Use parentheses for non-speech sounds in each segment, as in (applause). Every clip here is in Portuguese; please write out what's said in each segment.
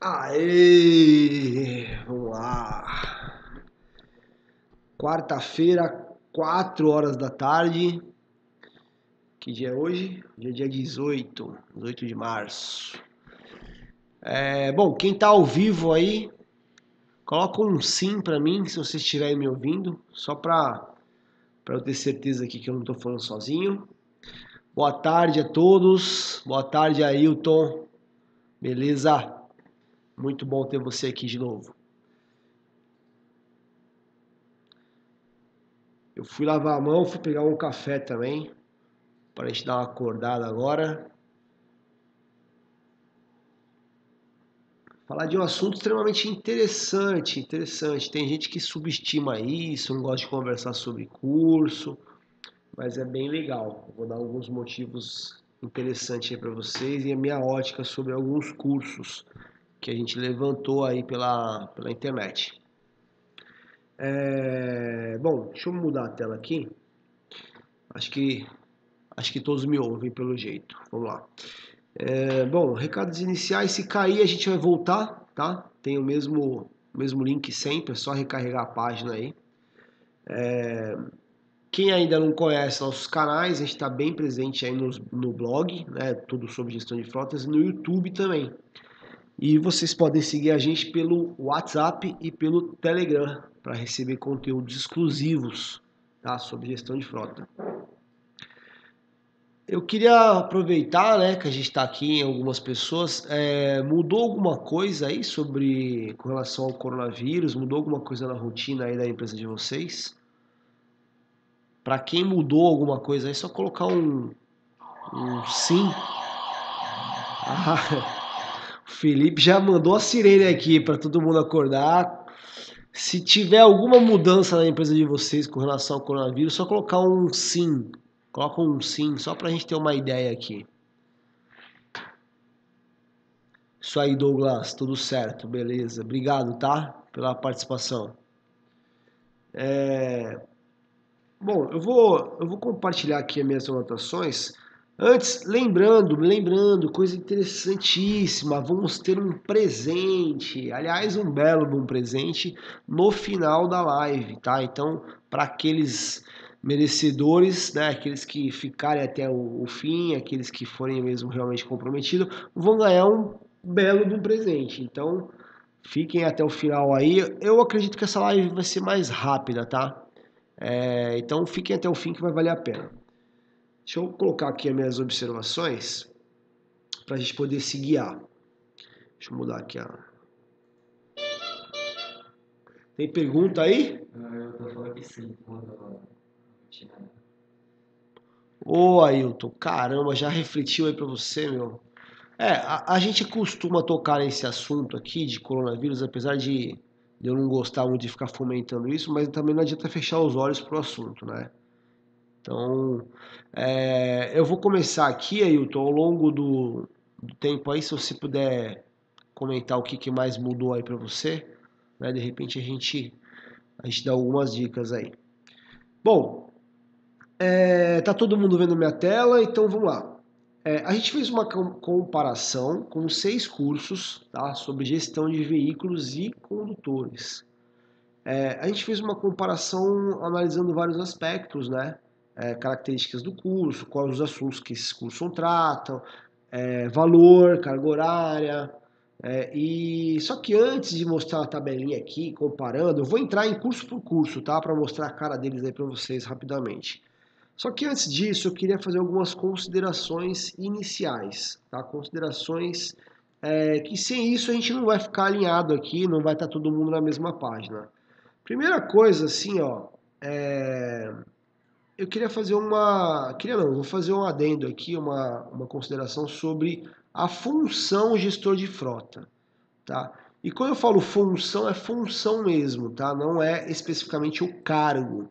Aê! Vamos lá. Quarta-feira, 4 horas da tarde. Que dia é hoje? Dia, dia 18, 18 de março. É, bom, quem tá ao vivo aí, coloca um sim para mim, se vocês estiverem me ouvindo, só para eu ter certeza aqui que eu não tô falando sozinho. Boa tarde a todos. Boa tarde, Ailton. Beleza? Muito bom ter você aqui de novo. Eu fui lavar a mão, fui pegar um café também, para a gente dar uma acordada agora. Falar de um assunto extremamente interessante, interessante. Tem gente que subestima isso, não gosta de conversar sobre curso, mas é bem legal. Vou dar alguns motivos interessantes aí para vocês e a minha ótica sobre alguns cursos que a gente levantou aí pela, pela internet. É, bom, deixa eu mudar a tela aqui. Acho que acho que todos me ouvem pelo jeito. Vamos lá. É, bom, recados iniciais. Se cair, a gente vai voltar, tá? Tem o mesmo mesmo link sempre. É só recarregar a página aí. É, quem ainda não conhece nossos canais, a gente está bem presente aí no, no blog, né? Tudo sobre gestão de frotas e no YouTube também. E vocês podem seguir a gente pelo WhatsApp e pelo Telegram para receber conteúdos exclusivos tá, sobre gestão de frota. Eu queria aproveitar né, que a gente está aqui em algumas pessoas. É, mudou alguma coisa aí sobre com relação ao coronavírus? Mudou alguma coisa na rotina aí da empresa de vocês? Para quem mudou alguma coisa é só colocar um, um sim. Ah, Felipe já mandou a sirene aqui para todo mundo acordar. Se tiver alguma mudança na empresa de vocês com relação ao coronavírus, só colocar um sim. Coloca um sim, só para a gente ter uma ideia aqui. Isso aí, Douglas, tudo certo, beleza. Obrigado, tá? Pela participação. É... Bom, eu vou, eu vou compartilhar aqui as minhas anotações. Antes, lembrando, lembrando, coisa interessantíssima, vamos ter um presente, aliás, um belo um presente no final da live, tá? Então, para aqueles merecedores, né, aqueles que ficarem até o, o, fim, aqueles que forem mesmo realmente comprometidos, vão ganhar um belo um presente. Então, fiquem até o final aí. Eu acredito que essa live vai ser mais rápida, tá? É, então, fiquem até o fim que vai valer a pena. Deixa eu colocar aqui as minhas observações para a gente poder se guiar. Deixa eu mudar aqui a. Tem pergunta aí? Eu tô falando que sim. Ô Ailton, caramba, já refletiu aí para você, meu? É, a, a, gente costuma tocar nesse assunto aqui de coronavírus, apesar de eu não gostar de ficar fomentando isso, mas também não adianta fechar os olhos pro assunto, né? Então, é, eu vou começar aqui, Ailton, ao longo do, do, tempo aí, se você puder comentar o que, que mais mudou aí para você, né? De repente a gente, a gente dá algumas dicas aí. Bom, é, tá todo mundo vendo minha tela, então vamos lá. É, a gente fez uma comparação com seis cursos tá, sobre gestão de veículos e condutores. É, a gente fez uma comparação analisando vários aspectos, né? é, características do curso, quais os assuntos que esses cursos tratam, é, valor, carga horária. É, e só que antes de mostrar a tabelinha aqui, comparando, eu vou entrar em curso por curso, tá? Para mostrar a cara deles aí para vocês rapidamente. Só que antes disso, eu queria fazer algumas considerações iniciais, tá? Considerações é, que sem isso a gente não vai ficar alinhado aqui, não vai estar todo mundo na mesma página. Primeira coisa, assim, ó, é, eu queria fazer uma. Queria não, vou fazer um adendo aqui, uma, uma consideração sobre a função gestor de frota. Tá? E quando eu falo função, é função mesmo, tá? Não é especificamente o cargo.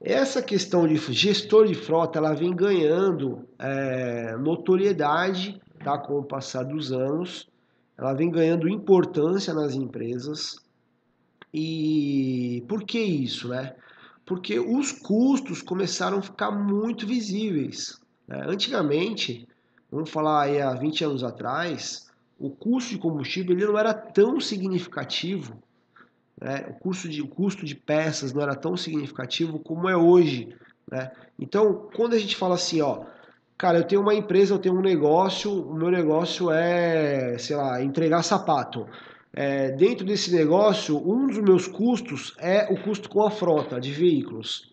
Essa questão de gestor de frota, ela vem ganhando é, notoriedade, tá? Com o passar dos anos, ela vem ganhando importância nas empresas. E por que isso, né? porque os custos começaram a ficar muito visíveis. Né? Antigamente, vamos falar aí há 20 anos atrás, o custo de combustível ele não era tão significativo, né? o, custo de, o custo de peças não era tão significativo como é hoje. Né? Então, quando a gente fala assim, ó, cara, eu tenho uma empresa, eu tenho um negócio, o meu negócio é, sei lá, entregar sapato. É, dentro desse negócio, um dos meus custos é o custo com a frota de veículos.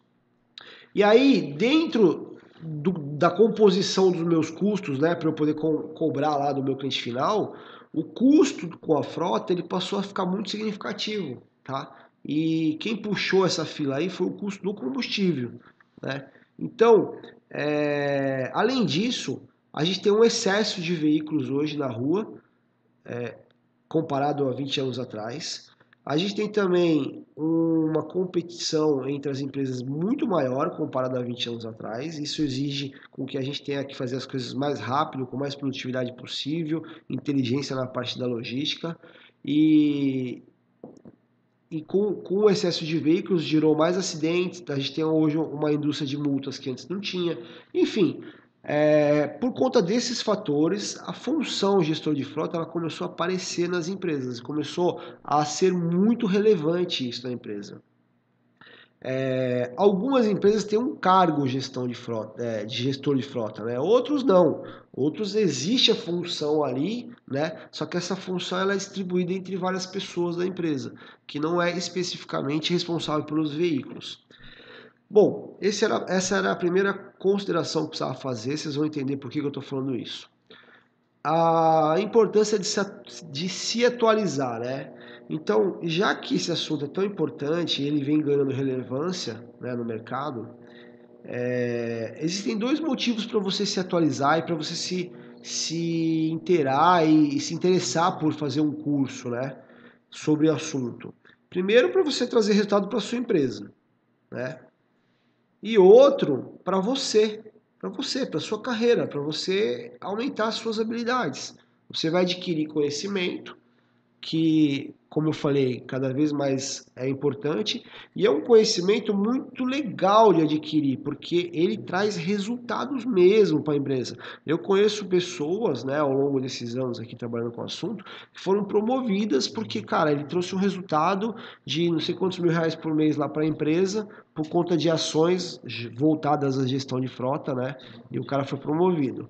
E aí, dentro do, da composição dos meus custos, né, para eu poder co cobrar lá do meu cliente final, o custo com a frota ele passou a ficar muito significativo, tá? E quem puxou essa fila aí foi o custo do combustível, né? Então, é, além disso, a gente tem um excesso de veículos hoje na rua, é, comparado a 20 anos atrás. A gente tem também uma competição entre as empresas muito maior comparado a 20 anos atrás. Isso exige com que a gente tenha que fazer as coisas mais rápido, com mais produtividade possível, inteligência na parte da logística. E, e com, com o excesso de veículos gerou mais acidentes. A gente tem hoje uma indústria de multas que antes não tinha. Enfim, é, por conta desses fatores, a função gestor de frota ela começou a aparecer nas empresas, começou a ser muito relevante isso na empresa. É, algumas empresas têm um cargo gestão de, frota, é, de gestor de frota, né? outros não. Outros existe a função ali, né? só que essa função ela é distribuída entre várias pessoas da empresa, que não é especificamente responsável pelos veículos. Bom, era, essa era a primeira consideração que precisava fazer, vocês vão entender por que, que eu estou falando isso. A importância de se, de se atualizar, né? Então, já que esse assunto é tão importante e ele vem ganhando relevância né, no mercado, é, existem dois motivos para você se atualizar e para você se, se inteirar e, e, se interessar por fazer um curso né, sobre o assunto. Primeiro, para você trazer resultado para sua empresa. Né? e outro para você, para você, para sua carreira, para você aumentar as suas habilidades. Você vai adquirir conhecimento que como eu falei, cada vez mais é importante e é um conhecimento muito legal de adquirir, porque ele traz resultados mesmo para a empresa. Eu conheço pessoas, né, ao longo desses anos aqui trabalhando com o assunto, que foram promovidas porque, cara, ele trouxe um resultado de não sei quantos mil reais por mês lá para a empresa por conta de ações voltadas à gestão de frota, né, e o cara foi promovido.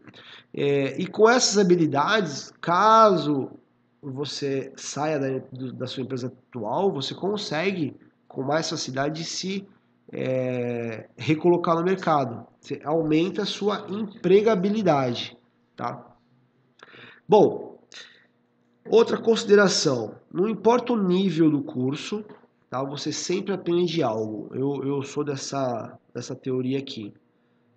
É, e com essas habilidades, caso você saia da, da sua empresa atual, você consegue com mais facilidade se é, recolocar no mercado. Você aumenta a sua empregabilidade, tá? Bom, outra consideração, não importa o nível do curso, tá? Você sempre aprende algo. Eu, eu sou dessa, dessa teoria aqui,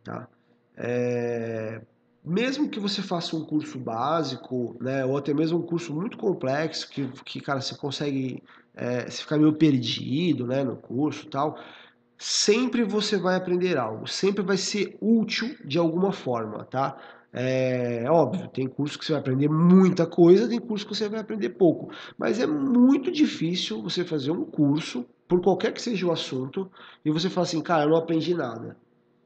tá? É, mesmo que você faça um curso básico, né, ou até mesmo um curso muito complexo, que, que cara, você consegue é, você ficar meio perdido né, no curso tal, sempre você vai aprender algo, sempre vai ser útil de alguma forma, tá? É, é óbvio, tem curso que você vai aprender muita coisa, tem curso que você vai aprender pouco, mas é muito difícil você fazer um curso, por qualquer que seja o assunto, e você falar assim, cara, eu não aprendi nada,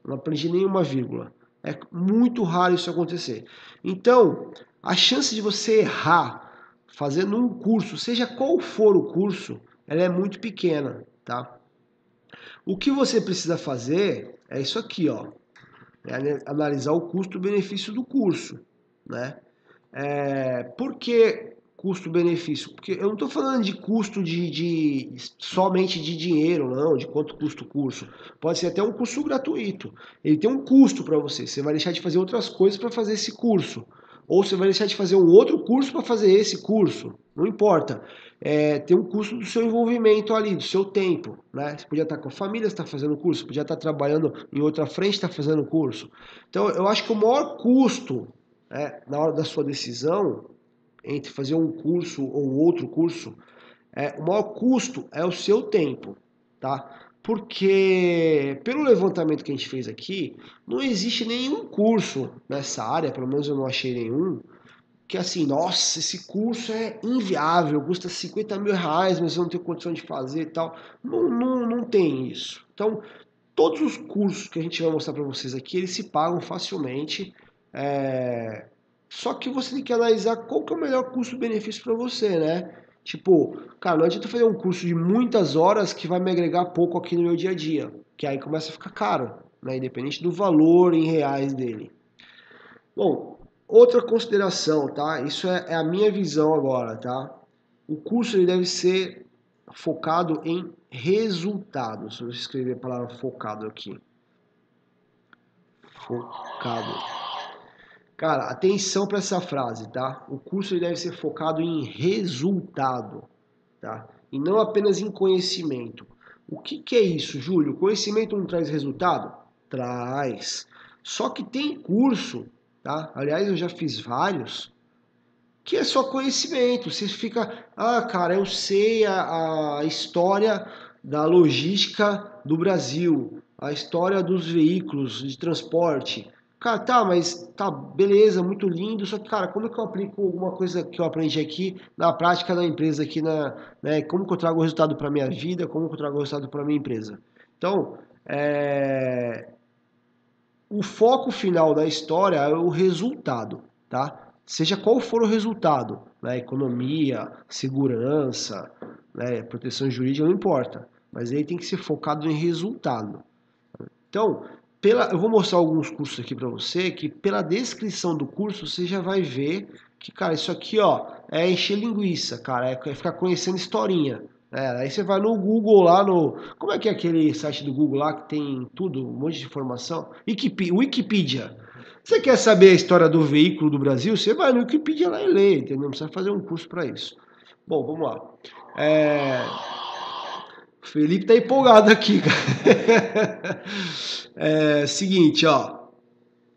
não aprendi nenhuma vírgula. É muito raro isso acontecer. Então, a chance de você errar fazendo um curso, seja qual for o curso, ela é muito pequena, tá? O que você precisa fazer é isso aqui, ó. É analisar o custo-benefício do curso, né? É, por que custo-benefício? Porque eu não estou falando de custo de, de, somente de dinheiro, não, de quanto custa o curso. Pode ser até um curso gratuito. Ele tem um custo para você. Você vai deixar de fazer outras coisas para fazer esse curso. Ou você vai deixar de fazer um outro curso para fazer esse curso. Não importa. É, tem um custo do seu envolvimento ali, do seu tempo. Né? Você podia estar com a família, está fazendo curso, podia estar trabalhando em outra frente, está fazendo curso. Então, eu acho que o maior custo né, na hora da sua decisão entre fazer um curso ou outro curso, é, o maior custo é o seu tempo, tá? Porque, pelo levantamento que a gente fez aqui, não existe nenhum curso nessa área, pelo menos eu não achei nenhum, que assim, nossa, esse curso é inviável, custa 50 mil reais, mas eu não tenho condição de fazer e tal. Não, não, não tem isso. Então, todos os cursos que a gente vai mostrar para vocês aqui, eles se pagam facilmente. É, Só que você tem que analisar qual que é o melhor custo-benefício para você, né? Tipo, cara, não adianta fazer um curso de muitas horas que vai me agregar pouco aqui no meu dia a dia, que aí começa a ficar caro, né? Independente do valor em reais dele. Bom, outra consideração, tá? Isso é, é a minha visão agora, tá? O curso ele deve ser focado em resultados. Se eu escrever a palavra focado aqui. Focado. Cara, atenção para essa frase, tá? O curso deve ser focado em resultado, tá? E não apenas em conhecimento. O que, que é isso, Júlio? Conhecimento não traz resultado? Traz. Só que tem curso, tá? Aliás, eu já fiz vários, que é só conhecimento. Você fica, ah, cara, eu sei a, a história da logística do Brasil, a história dos veículos de transporte, Cara, tá, mas tá, beleza, muito lindo, só que, cara, como é que eu aplico alguma coisa que eu aprendi aqui na prática da empresa, aqui na, né, como que eu trago resultado para minha vida, como que eu trago resultado para minha empresa? Então, é... o foco final da história é o resultado, tá? Seja qual for o resultado, né, economia, segurança, né, proteção jurídica, não importa, mas ele tem que ser focado em resultado. Então, pela, eu vou mostrar alguns cursos aqui para você que pela descrição do curso você já vai ver que, cara, isso aqui, ó, é encher linguiça, cara, é, é ficar conhecendo historinha. É, aí você vai no Google lá no. Como é que é aquele site do Google lá que tem tudo, um monte de informação? Wikipedia. Você quer saber a história do veículo do Brasil? Você vai no Wikipedia lá e lê, entendeu? Não precisa fazer um curso para isso. Bom, vamos lá. É... O Felipe tá empolgado aqui, cara. (laughs) é, seguinte, ó.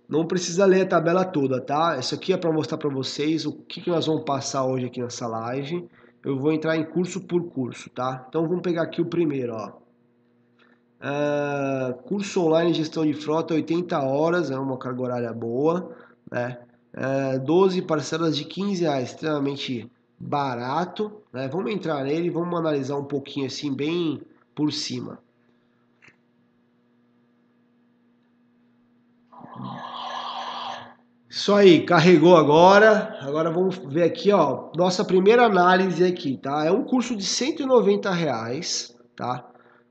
Não precisa ler a tabela toda, tá? Isso aqui é para mostrar para vocês o que, que nós vamos passar hoje aqui nessa live. Eu vou entrar em curso por curso, tá? Então vamos pegar aqui o primeiro, ó. Uh, curso online gestão de frota, 80 horas, é uma carga horária boa, né? Uh, é, 12 parcelas de 15 reais, extremamente barato, né? Vamos entrar nele, vamos analisar um pouquinho assim, bem por cima. Isso aí, carregou agora. Agora vamos ver aqui, ó, nossa primeira análise aqui, tá? É um curso de 190 reais, tá?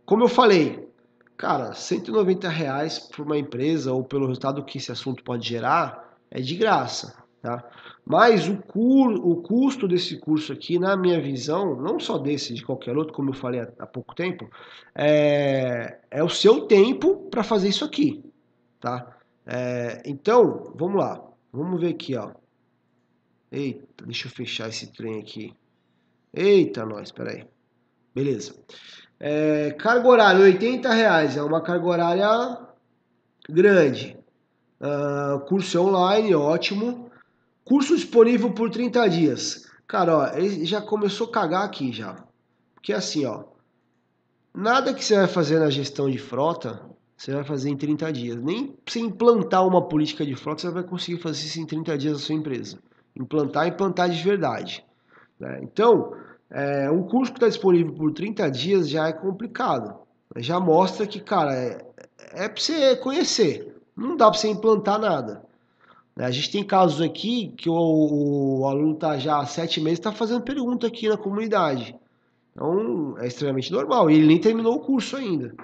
Como eu falei, cara, 190 reais para uma empresa ou pelo resultado que esse assunto pode gerar é de graça, tá? Mas o, cur, o custo desse curso aqui, na minha visão, não só desse, de qualquer outro, como eu falei há, há pouco tempo, é, é o seu tempo para fazer isso aqui, tá? É, então, vamos lá. Vamos ver aqui, ó. Eita, deixa eu fechar esse trem aqui. Eita, nós, peraí. Beleza. É, carga horária, 80 reais. É uma carga horária grande. Uh, curso online, ótimo. Curso disponível por 30 dias. Cara, ó, ele já começou a cagar aqui já. Porque assim, ó. Nada que você vai fazer na gestão de frota, você vai fazer em 30 dias. Nem você implantar uma política de frota, você vai conseguir fazer isso em 30 dias na sua empresa. Implantar, implantar de verdade. Né? Então, é, um curso que está disponível por 30 dias já é complicado. Já mostra que, cara, é, é para você conhecer. Não dá para você implantar nada. A gente tem casos aqui que o, o aluno está já há sete meses está fazendo pergunta aqui na comunidade. Então é extremamente normal. E ele nem terminou o curso ainda.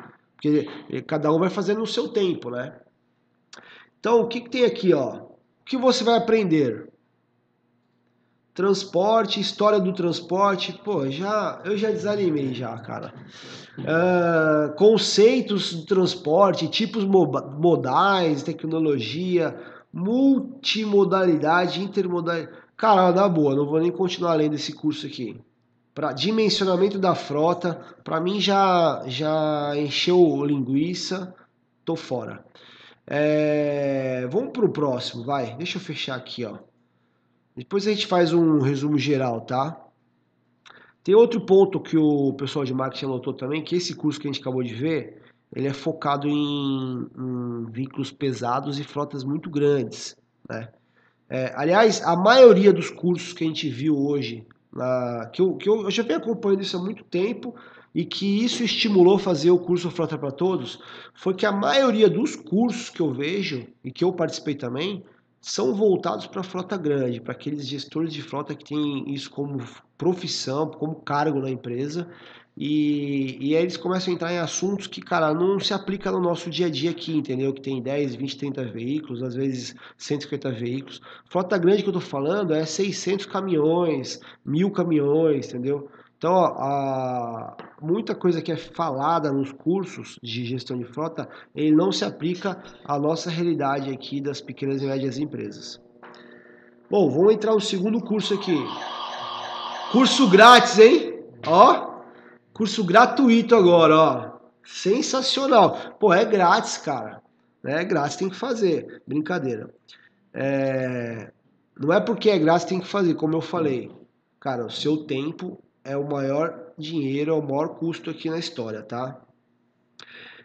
Porque cada um vai fazendo no seu tempo, né? Então o que, que tem aqui, ó? O que você vai aprender? Transporte, história do transporte, pô, já eu já desanimei já, cara. Uh, conceitos do transporte, tipos modais, tecnologia, multimodalidade, intermodalidade. Cara, na boa, não vou nem continuar lendo esse curso aqui. Para dimensionamento da frota, para mim já já encheu linguiça, tô fora. É, vamos para o próximo, vai. Deixa eu fechar aqui, ó. Depois a gente faz um resumo geral, tá? Tem outro ponto que o pessoal de marketing anotou também, que esse curso que a gente acabou de ver, ele é focado em, em veículos pesados e frotas muito grandes. Né? É, aliás, a maioria dos cursos que a gente viu hoje, que, eu, que eu, eu já venho acompanhando isso há muito tempo e que isso estimulou fazer o curso Frota para Todos, foi que a maioria dos cursos que eu vejo e que eu participei também, são voltados para a frota grande, para aqueles gestores de frota que têm isso como profissão, como cargo na empresa. E, e aí eles começam a entrar em assuntos que, cara, não se aplica no nosso dia a dia aqui, entendeu? Que tem 10, 20, 30 veículos, às vezes 150 veículos. Frota grande que eu tô falando é 600 caminhões, mil caminhões, entendeu? Então, ó, a, muita coisa que é falada nos cursos de gestão de frota, ele não se aplica à nossa realidade aqui das pequenas e médias empresas. Bom, vamos entrar no segundo curso aqui. Curso grátis, hein? Ó, curso gratuito agora, ó. Sensacional. Pô, é grátis, cara. É grátis, tem que fazer. Brincadeira. É... Não é porque é grátis tem que fazer, como eu falei. Cara, o seu tempo é o maior dinheiro, é o maior custo aqui na história, tá?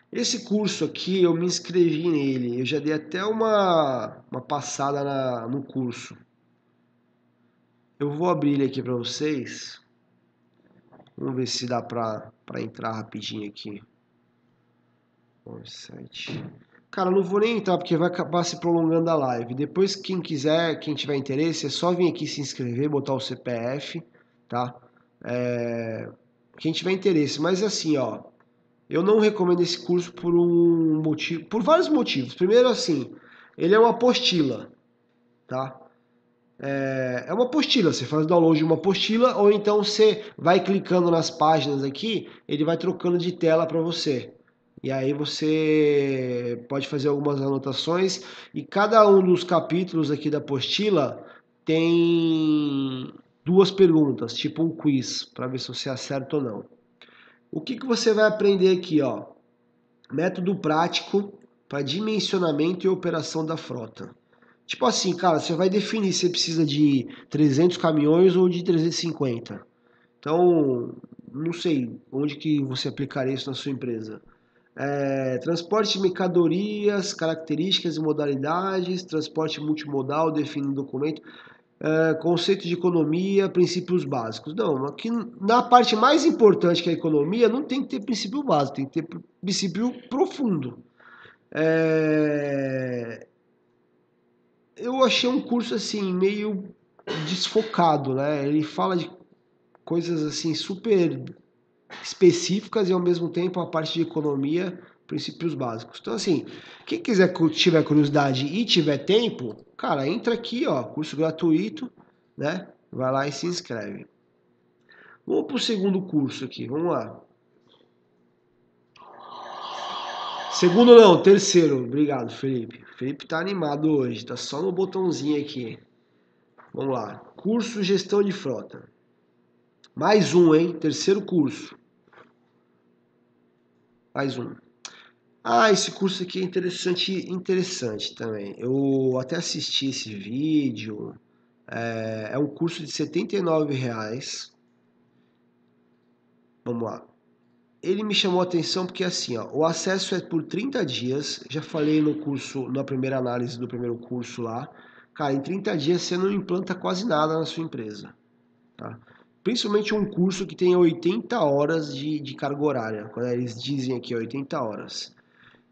Esse curso aqui, eu me inscrevi nele, eu já dei até uma, uma passada na, no curso. Eu vou abrir ele aqui para vocês. Vamos ver se dá para entrar rapidinho aqui. Site. Cara, não vou nem entrar porque vai acabar se prolongando a live. Depois, quem quiser, quem tiver interesse, é só vir aqui se inscrever, botar o CPF, tá? É, quem tiver interesse, mas assim, ó, eu não recomendo esse curso por um motivo, por vários motivos. Primeiro, assim, ele é uma apostila, tá? É, é uma apostila, você faz download de uma apostila ou então você vai clicando nas páginas aqui, ele vai trocando de tela para você. E aí você pode fazer algumas anotações e cada um dos capítulos aqui da apostila tem duas perguntas, tipo um quiz, para ver se você acerta ou não. O que, que você vai aprender aqui, ó? Método prático para dimensionamento e operação da frota. Tipo assim, cara, você vai definir se precisa de 300 caminhões ou de 350. Então, não sei onde que você aplicaria isso na sua empresa. É, transporte de mercadorias, características e modalidades, transporte multimodal, define documento é, conceito de economia, princípios básicos. Não, aqui na parte mais importante que é a economia, não tem que ter princípio básico, tem que ter princípio profundo. É... Eu achei um curso assim, meio desfocado, né? Ele fala de coisas assim super específicas e ao mesmo tempo a parte de economia princípios básicos. Então, assim, quem quiser tiver curiosidade e tiver tempo, cara, entra aqui, ó, curso gratuito, né? Vai lá e se inscreve. Vamos para o segundo curso aqui, vamos lá. Segundo não, terceiro. Obrigado, Felipe. Felipe tá animado hoje, tá só no botãozinho aqui. Vamos lá. Curso Gestão de Frota. Mais um, hein? Terceiro curso. Mais um. Ah, esse curso aqui é interessante, interessante também. Eu até assisti esse vídeo. É, é um curso de R$ reais. Vamos lá. Ele me chamou a atenção porque assim, ó, o acesso é por 30 dias. Já falei no curso, na primeira análise do primeiro curso lá. Cara, em 30 dias você não implanta quase nada na sua empresa. Tá? Principalmente um curso que tem 80 horas de, de carga horária. Quando eles dizem aqui 80 horas.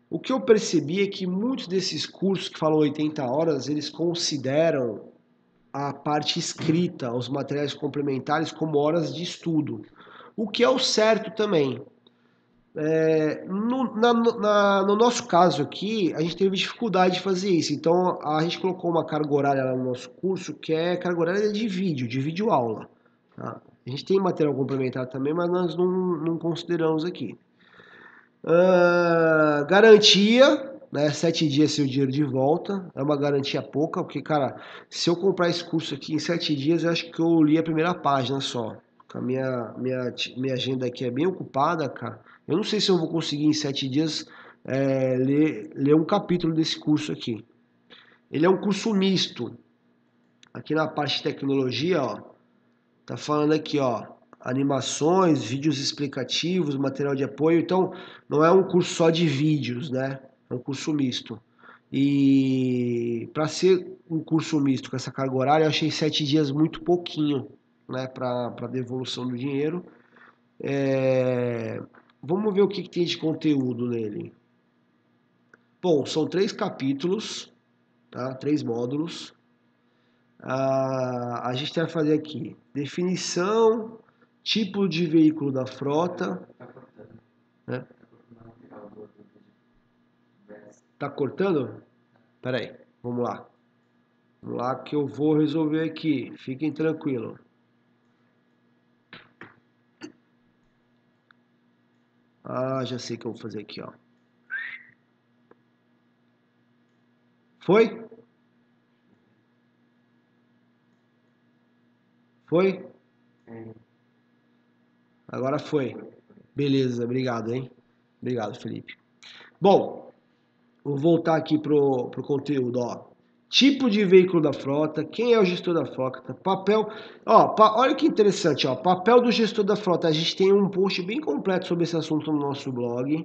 O que eu percebi é que muitos desses cursos que falam 80 horas, eles consideram a parte escrita, os materiais complementares como horas de estudo, o que é o certo também. É, no, na, na, no, nosso caso aqui, a gente teve dificuldade de fazer isso, então a gente colocou uma carga horária lá no nosso curso que é carga horária de vídeo, de vídeo aula. Tá? A gente tem material complementar também, mas nós não, não consideramos aqui. Uh, garantia, né? Sete dias seu dinheiro de volta. É uma garantia pouca, porque, cara, se eu comprar esse curso aqui em sete dias, eu acho que eu li a primeira página só. A minha, minha, minha agenda aqui é bem ocupada, cara. Eu não sei se eu vou conseguir em sete dias é, ler, ler um capítulo desse curso aqui. Ele é um curso misto. Aqui na parte de tecnologia, ó, tá falando aqui, ó, animações, vídeos explicativos, material de apoio. Então, não é um curso só de vídeos, né? É um curso misto. E para ser um curso misto com essa carga horária, eu achei sete dias muito pouquinho, né? Para devolução do dinheiro. É... Vamos ver o que, que tem de conteúdo nele. Bom, são três capítulos, tá? Três módulos. Ah, a gente vai fazer aqui definição, tipo de veículo da frota. Né? Tá cortando? Pera aí, vamos lá. Vamos lá que eu vou resolver aqui. Fiquem tranquilos. Ah, já sei o que eu vou fazer aqui, ó. Foi? Foi? Agora foi. Beleza, obrigado, hein? Obrigado, Felipe. Bom, vou voltar aqui pro, pro conteúdo, ó. Tipo de veículo da frota, quem é o gestor da frota, papel. Ó, pa, olha que interessante, ó. Papel do gestor da frota. A gente tem um post bem completo sobre esse assunto no nosso blog.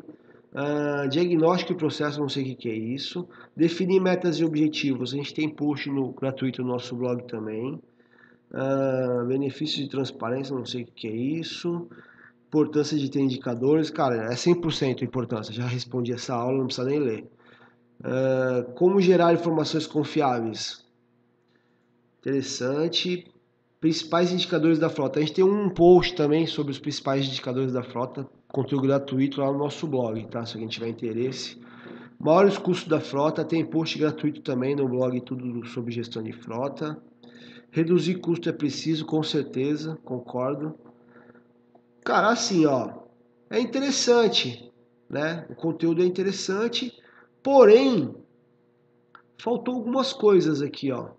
Uh, diagnóstico e processo, não sei o que, que, é isso. Definir metas e objetivos, a gente tem post no, gratuito no nosso blog também. Uh, benefícios de transparência, não sei o que, que, é isso. Importância de ter indicadores, cara, é 100% importância. Já respondi essa aula, não precisa nem ler. Uh, como gerar informações confiáveis? Interessante. Principais indicadores da frota. A gente tem um post também sobre os principais indicadores da frota conteúdo gratuito lá no nosso blog, tá? Se alguém tiver interesse. Maiores custos da frota, tem post gratuito também no blog, tudo sobre gestão de frota. Reduzir custo é preciso, com certeza, concordo. Cara, assim, ó, é interessante, né? O conteúdo é interessante, porém, faltou algumas coisas aqui, ó.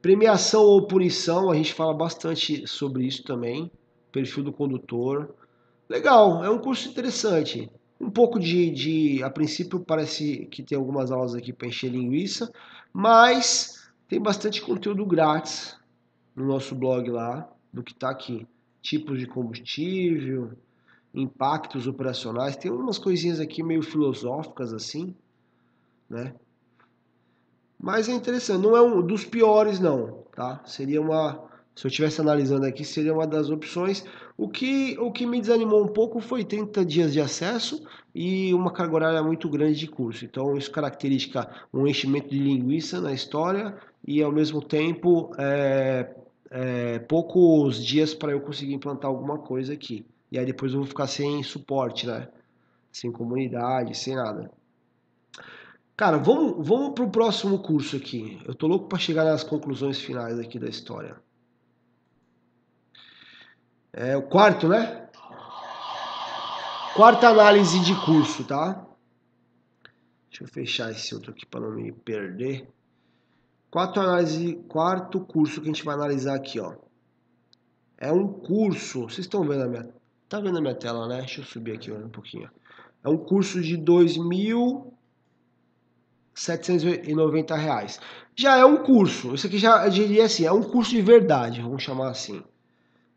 Premiação ou punição, a gente fala bastante sobre isso também. Perfil do condutor, Legal, é um curso interessante. Um pouco de, de, a princípio parece que tem algumas aulas aqui para encher linguiça, mas tem bastante conteúdo grátis no nosso blog lá, do que está aqui. Tipos de combustível, impactos operacionais, tem umas coisinhas aqui meio filosóficas assim, né? Mas é interessante, não é um dos piores não, tá? Seria uma se eu estivesse analisando aqui, seria uma das opções. O que, o que me desanimou um pouco foi 30 dias de acesso e uma carga horária muito grande de curso. Então, isso caracteriza um enchimento de linguiça na história e, ao mesmo tempo, é, é, poucos dias para eu conseguir implantar alguma coisa aqui. E aí depois eu vou ficar sem suporte, né? Sem comunidade, sem nada. Cara, vamos, vamos para o próximo curso aqui. Eu tô louco para chegar nas conclusões finais aqui da história. É o quarto, né? Quarta análise de curso, tá? Deixa eu fechar esse outro aqui para não me perder. Quarto análise, quarto curso que a gente vai analisar aqui, ó. É um curso, vocês estão vendo a minha, tá vendo a minha tela, né? Deixa eu subir aqui um pouquinho. É um curso de dois mil 790 reais. Já é um curso. Isso aqui já diria assim, é um curso de verdade, vamos chamar assim.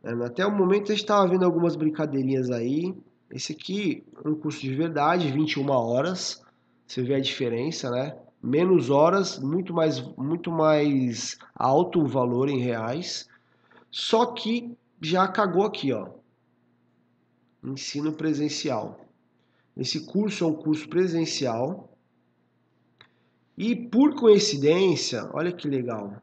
É, até o momento a gente estava vendo algumas brincadeirinhas aí. Esse aqui um curso de verdade, 21 horas. Você vê a diferença, né? Menos horas, muito mais, muito mais alto o valor em reais. Só que já cagou aqui, ó. Ensino presencial. Esse curso é um curso presencial. E por coincidência, olha que legal.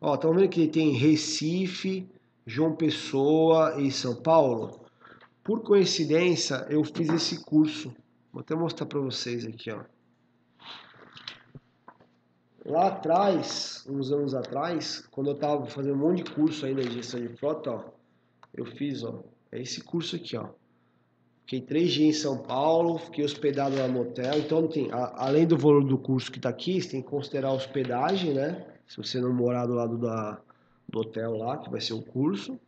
Ó, estão vendo que tem Recife, João Pessoa e São Paulo? Por coincidência, eu fiz esse curso. Vou até mostrar para vocês aqui, ó. Lá atrás, uns anos atrás, quando eu estava fazendo um monte de curso ainda de gestão de frota, ó, eu fiz, ó, é esse curso aqui, ó. Fiquei três dias em São Paulo, fiquei hospedado lá no hotel. Então, tem, a, além do valor do curso que está aqui, você tem que considerar a hospedagem, né? Se você não morar do lado da, do hotel lá, que vai ser o curso.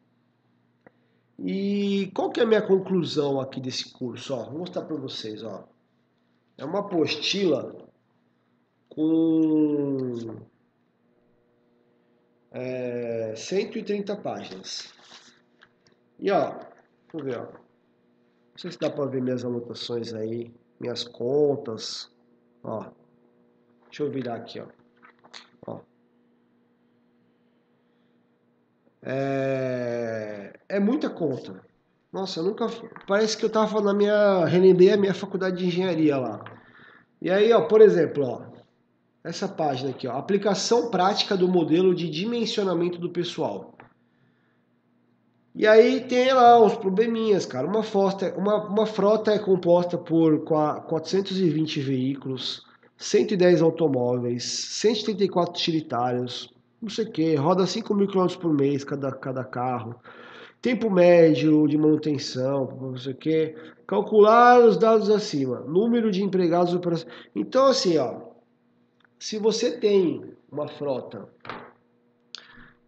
E qual que é a minha conclusão aqui desse curso? Ó, vou mostrar para vocês. Ó. É uma apostila com é, 130 páginas. E ó, deixa eu ver, ó. Não sei se dá para ver minhas anotações aí, minhas contas. Ó, deixa eu virar aqui, ó. É, é muita conta. Nossa, eu nunca. Parece que eu tava falando na minha. Relembrei a minha faculdade de engenharia lá. E aí, ó, por exemplo, ó. essa página aqui, ó, aplicação prática do modelo de dimensionamento do pessoal. E aí tem lá os probleminhas, cara. Uma frota, uma, uma frota é composta por 420 veículos, 110 automóveis, 134 utilitários, não sei o que, roda 5 mil quilômetros por mês cada, cada carro, tempo médio de manutenção, não sei o que, calcular os dados acima, número de empregados. Então, assim, ó, se você tem uma frota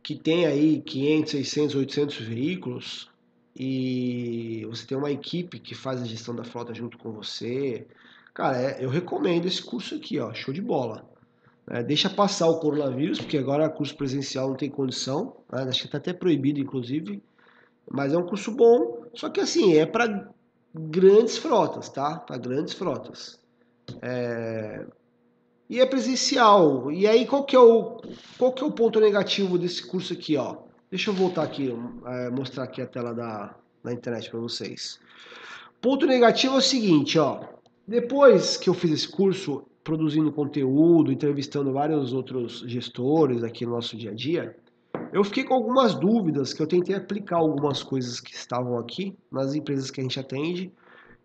que tem aí 500, 600, 800 veículos e você tem uma equipe que faz a gestão da frota junto com você, cara, é, eu recomendo esse curso aqui, ó, show de bola. É, deixa passar o coronavírus, porque agora curso presencial não tem condição, né? acho que está até proibido, inclusive, mas é um curso bom, só que assim, é para grandes frotas, tá? Para grandes frotas. É... E é presencial. E aí, qual que é, o, qual que é o ponto negativo desse curso aqui, ó? Deixa eu voltar aqui, é, mostrar aqui a tela da, da internet para vocês. Ponto negativo é o seguinte, ó. Depois que eu fiz esse curso, produzindo conteúdo, entrevistando vários outros gestores aqui no nosso dia a dia, eu fiquei com algumas dúvidas que eu tentei aplicar algumas coisas que estavam aqui nas empresas que a gente atende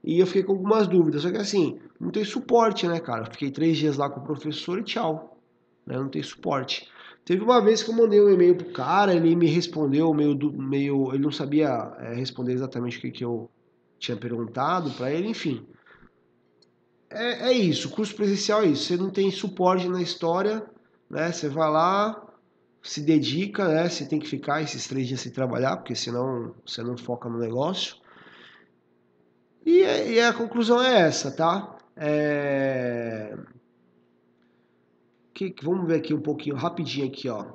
e eu fiquei com algumas dúvidas. Só que assim, não tem suporte, né, cara? fiquei três dias lá com o professor e tchau. Né? Não tem suporte. Teve uma vez que eu mandei um e-mail pro cara, ele me respondeu meio, meio ele não sabia é, responder exatamente o que, que eu tinha perguntado para ele, enfim é, é isso, curso presencial é isso. Você não tem suporte na história, né? Você vai lá, se dedica, né? Você tem que ficar esses três dias sem trabalhar, porque senão você não foca no negócio. E, e a conclusão é essa, tá? É... Que, vamos ver aqui um pouquinho, rapidinho aqui, ó.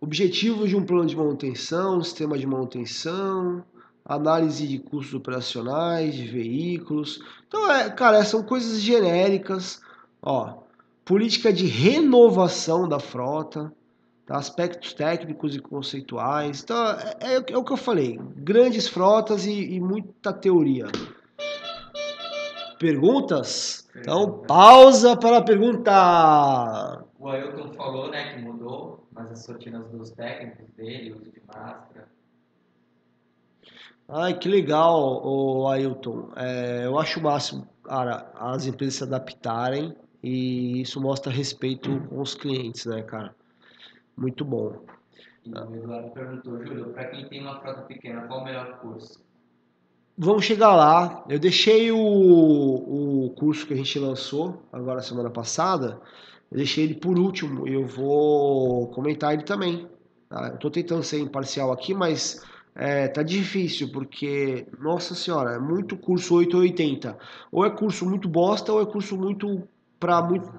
Objetivos de um plano de manutenção, sistema de manutenção, análise de custos operacionais, de veículos. Então, é, cara, são coisas genéricas, ó. Política de renovação da frota, tá? aspectos técnicos e conceituais. Então, é, é, é, o que eu falei, grandes frotas e, e muita teoria. Perguntas? Então, pausa para a pergunta. O Ailton falou, né, que mudou, mas as rotinas dos técnicos dele, uso de máscara, Ai, que legal, o Ailton. É, eu acho o máximo, cara, as empresas se adaptarem e isso mostra respeito com os clientes, né, cara? Muito bom. E o Eduardo perguntou, Júlio, para quem tem uma frota pequena, qual o melhor curso? Vamos chegar lá. Eu deixei o, o curso que a gente lançou agora semana passada, eu deixei ele por último e eu vou comentar ele também. Tá? Eu estou tentando ser imparcial aqui, mas é, tá difícil, porque, nossa senhora, é muito curso 880. Ou é curso muito bosta, ou é curso muito para muito,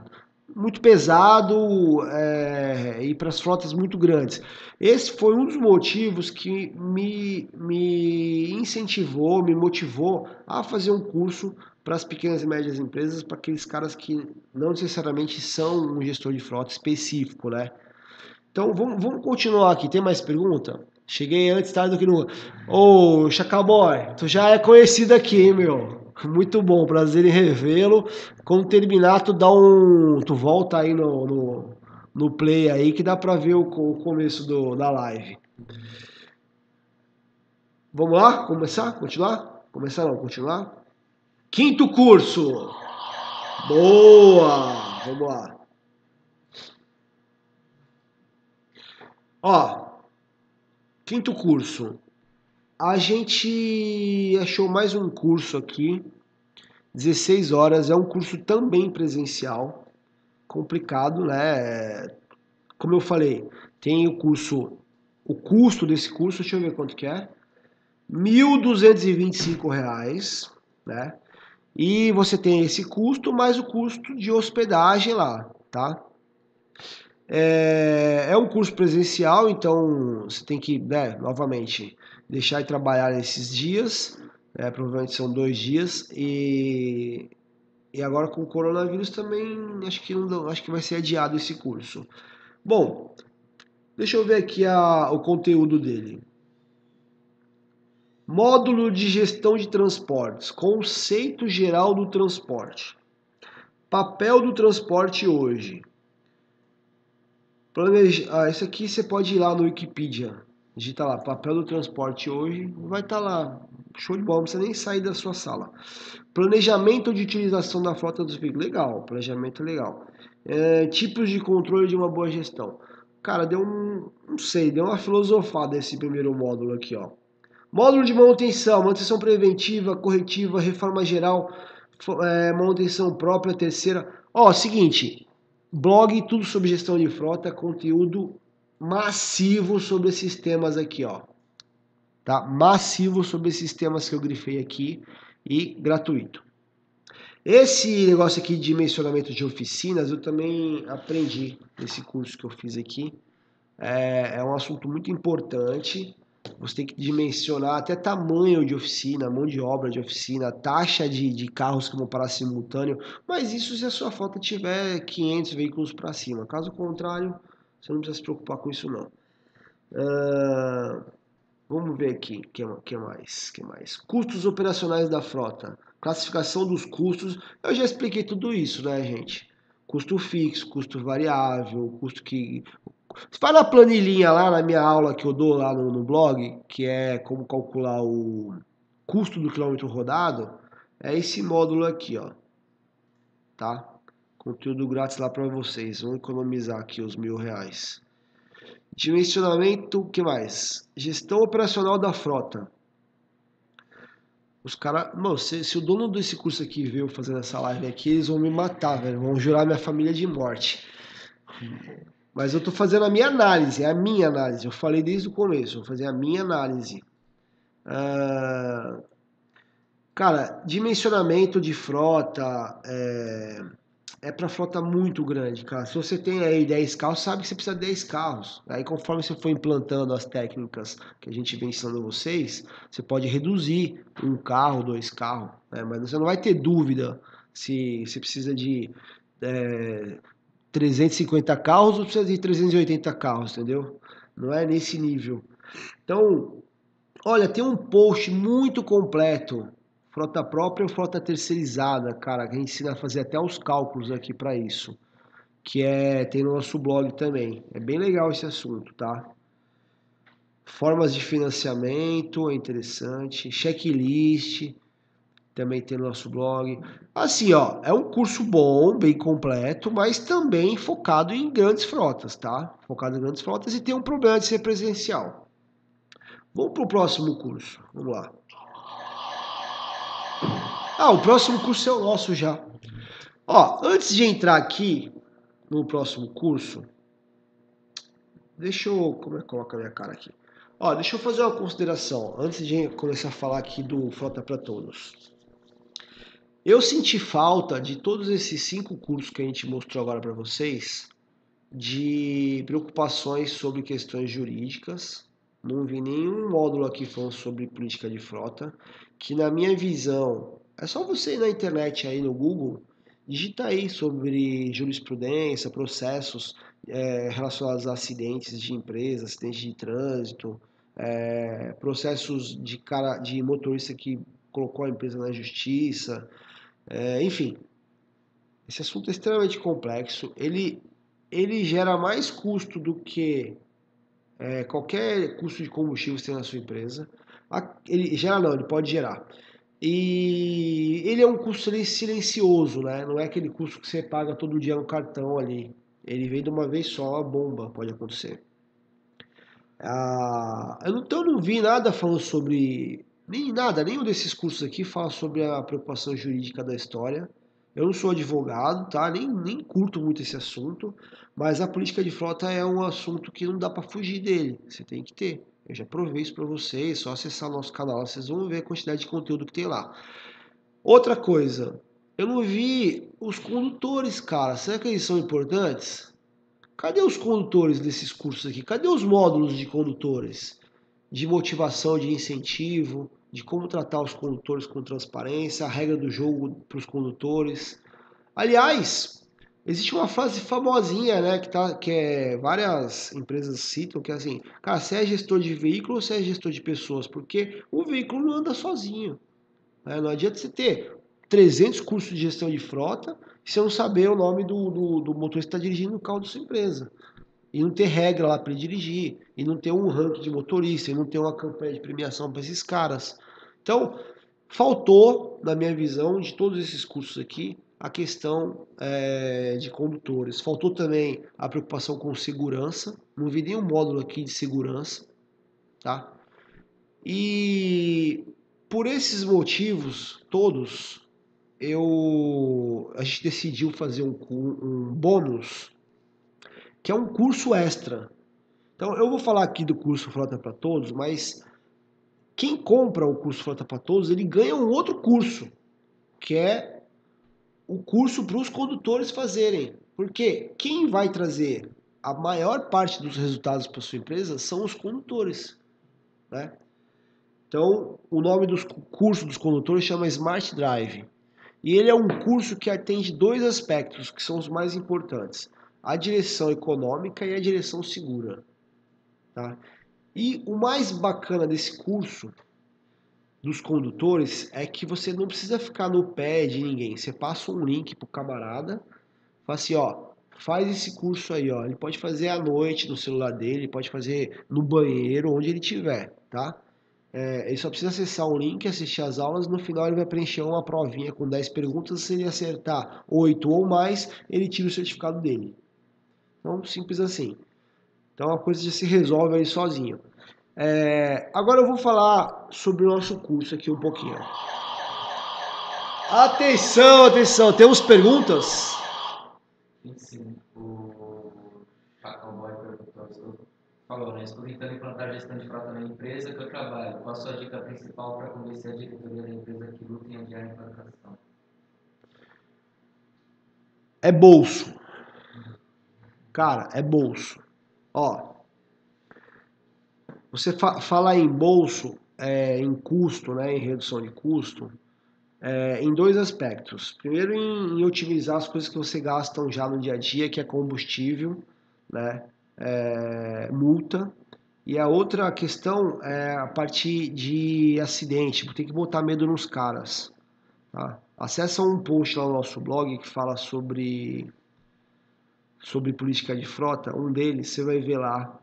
muito pesado é, e para as frotas muito grandes. Esse foi um dos motivos que me, me incentivou, me motivou a fazer um curso para as pequenas e médias empresas, para aqueles caras que não necessariamente são um gestor de frota específico, né? Então vamos, vamos continuar aqui. Tem mais pergunta? Cheguei antes tarde do que no. Ô, oh, tu já é conhecido aqui, meu? Muito bom, prazer em revê-lo. Quando terminar, tu dá um. Tu volta aí no, no, no play aí que dá pra ver o, o começo do, da live. Vamos lá? Começar? Continuar? Começar não, continuar? Quinto curso. Boa! Vamos lá. Ó, Quinto curso. A gente achou mais um curso aqui, 16 horas, é um curso também presencial, complicado, né? Como eu falei, tem o curso, o custo desse curso, deixa eu ver quanto que é, R$ 1.225, né? E você tem esse custo mais o custo de hospedagem lá, tá? É, é um curso presencial, então você tem que, né, novamente, deixar de trabalhar nesses dias, né, provavelmente são dois dias, e, e agora com o coronavírus também acho que, não, acho que vai ser adiado esse curso. Bom, deixa eu ver aqui a, o conteúdo dele. Módulo de gestão de transportes, conceito geral do transporte. Papel do transporte hoje. Planeja... Ah, isso aqui você pode ir lá no Wikipedia. Digita lá, papel do transporte hoje. Vai estar tá lá. Show de bola, não precisa nem sair da sua sala. Planejamento de utilização da frota dos veículos. Legal, planejamento legal. É, tipos de controle de uma boa gestão. Cara, deu um. Não sei, deu uma filosofada esse primeiro módulo aqui, ó. Módulo de manutenção, manutenção preventiva, corretiva, reforma geral, é, manutenção própria, terceira. Ó, seguinte, blog, tudo sobre gestão de frota, conteúdo massivo sobre esses temas aqui, ó. Tá? Massivo sobre esses temas que eu grifei aqui e gratuito. Esse negócio aqui de dimensionamento de oficinas eu também aprendi nesse curso que eu fiz aqui. É, é um assunto muito importante. Você tem que dimensionar até tamanho de oficina, mão de obra de oficina, taxa de, de carros que vão parar simultâneo. Mas isso se a sua frota tiver 500 veículos para cima. Caso contrário, você não precisa se preocupar com isso não. Uh, vamos ver aqui, que, que mais? Que mais? Custos operacionais da frota classificação dos custos, eu já expliquei tudo isso, né, gente? Custo fixo, custo variável, custo que. Vai na planilhinha lá na minha aula que eu dou lá no, no blog, que é como calcular o custo do quilômetro rodado, é esse módulo aqui, ó. Tá? Conteúdo grátis lá para vocês. Vamos economizar aqui os mil reais. Dimensionamento, o que mais? Gestão operacional da frota. Os caras. Se, se, o dono desse curso aqui veio fazendo essa live aqui, eles vão me matar, velho. Vão jurar minha família de morte. Mas eu tô fazendo a minha análise, é a minha análise. Eu falei desde o começo, vou fazer a minha análise. Uh, cara, dimensionamento de frota. É é para frota muito grande, cara. Se você tem aí 10 carros, sabe que você precisa de 10 carros. Aí conforme você for implantando as técnicas que a gente vem ensinando vocês, você pode reduzir um carro, dois carros, né? mas você não vai ter dúvida se você precisa de é, 350 carros ou precisa de 380 carros, entendeu? Não é nesse nível. Então, olha, tem um post muito completo frota própria ou frota terceirizada, cara, que a gente ensina a fazer até os cálculos aqui para isso, que é tem no nosso blog também. É bem legal esse assunto, tá? Formas de financiamento é interessante, checklist também tem no nosso blog. Assim, ó, é um curso bom, bem completo, mas também focado em grandes frotas, tá? Focado em grandes frotas e tem um problema de ser presencial. Vamos para o próximo curso. Vamos lá. Ah, o próximo curso é o nosso já. Ó, antes de entrar aqui no próximo curso, deixa eu. Como é que coloca a minha cara aqui? Ó, deixa eu fazer uma consideração antes de começar a falar aqui do Frota para Todos. Eu senti falta de todos esses cinco cursos que a gente mostrou agora para vocês, de preocupações sobre questões jurídicas. Não vi nenhum módulo aqui falando sobre política de frota, que na minha visão é só você ir na internet aí no Google, digita aí sobre jurisprudência, processos é, relacionados a acidentes de empresa, acidentes de trânsito, é, processos de cara de motorista que colocou a empresa na justiça, é, enfim. Esse assunto é extremamente complexo. Ele, ele gera mais custo do que é, qualquer custo de combustível que você tem na sua empresa. Ele gera não, ele pode gerar. E ele é um custo silencioso, né? Não é aquele custo que você paga todo dia no cartão ali. Ele vem de uma vez só, uma bomba pode acontecer. Ah, eu, não, então eu não vi nada falando sobre. Nem nada, nenhum desses cursos aqui fala sobre a preocupação jurídica da história. Eu não sou advogado, tá? Nem, nem curto muito esse assunto, mas a política de frota é um assunto que não dá para fugir dele. Você tem que ter. Eu já provei isso para vocês, só acessar nosso canal, vocês vão ver a quantidade de conteúdo que tem lá. Outra coisa, eu não vi os condutores, cara. Será que eles são importantes? Cadê os condutores desses cursos aqui? Cadê os módulos de condutores? De motivação, de incentivo, de como tratar os condutores com transparência, a regra do jogo para os condutores. Aliás, Existe uma frase famosinha, né, que, tá, que é, várias empresas citam, que é assim, cara, você é gestor de veículo ou você é gestor de pessoas? Porque o veículo não anda sozinho. Né? Não adianta você ter 300 cursos de gestão de frota, e você não saber o nome do, do, do motorista que está dirigindo o carro da sua empresa. E não ter regra lá para dirigir, e não ter um ranking de motorista, e não ter uma campanha de premiação para esses caras. Então, faltou, na minha visão, de todos esses cursos aqui, a questão é, de condutores. Faltou também a preocupação com segurança. Não vi nenhum módulo aqui de segurança, tá? E por esses motivos todos, eu a gente decidiu fazer um, um bônus que é um curso extra. Então eu vou falar aqui do curso Frota para Todos, mas quem compra o curso Frota para Todos, ele ganha um outro curso, que é o curso para os condutores fazerem. Porque quem vai trazer a maior parte dos resultados para sua empresa são os condutores, né? Então, o nome do curso dos condutores chama Smart Drive. E ele é um curso que atende dois aspectos que são os mais importantes: a direção econômica e a direção segura. Tá? E o mais bacana desse curso dos condutores é que você não precisa ficar no pé de ninguém. Você passa um link pro camarada, fala assim, ó, faz esse curso aí, ó. Ele pode fazer à noite no celular dele, pode fazer no banheiro, onde ele tiver, tá? É, ele só precisa acessar o link, assistir as aulas, no final ele vai preencher uma provinha com 10 perguntas, se ele acertar 8 ou mais, ele tira o certificado dele. Então, simples assim. Então a coisa já se resolve aí sozinho. É, agora eu vou falar sobre o nosso curso aqui um pouquinho. Atenção, atenção, temos perguntas? Sim, o perguntou, falou, né? Estou tentando implantar gestão de frota na empresa que eu trabalho. Qual a sua dica principal para convencer a diretoria da empresa que luta em adiar a implantação? É bolso. Cara, é bolso. Ó, você fa fala em bolso, é, em custo, né, em redução de custo, é, em dois aspectos. Primeiro, em, em, otimizar as coisas que você gasta já no dia a dia, que é combustível, né, é, multa. E a outra questão é a partir de acidente, tem que botar medo nos caras. Tá? Acesse um post lá no nosso blog que fala sobre, sobre política de frota. Um deles, você vai ver lá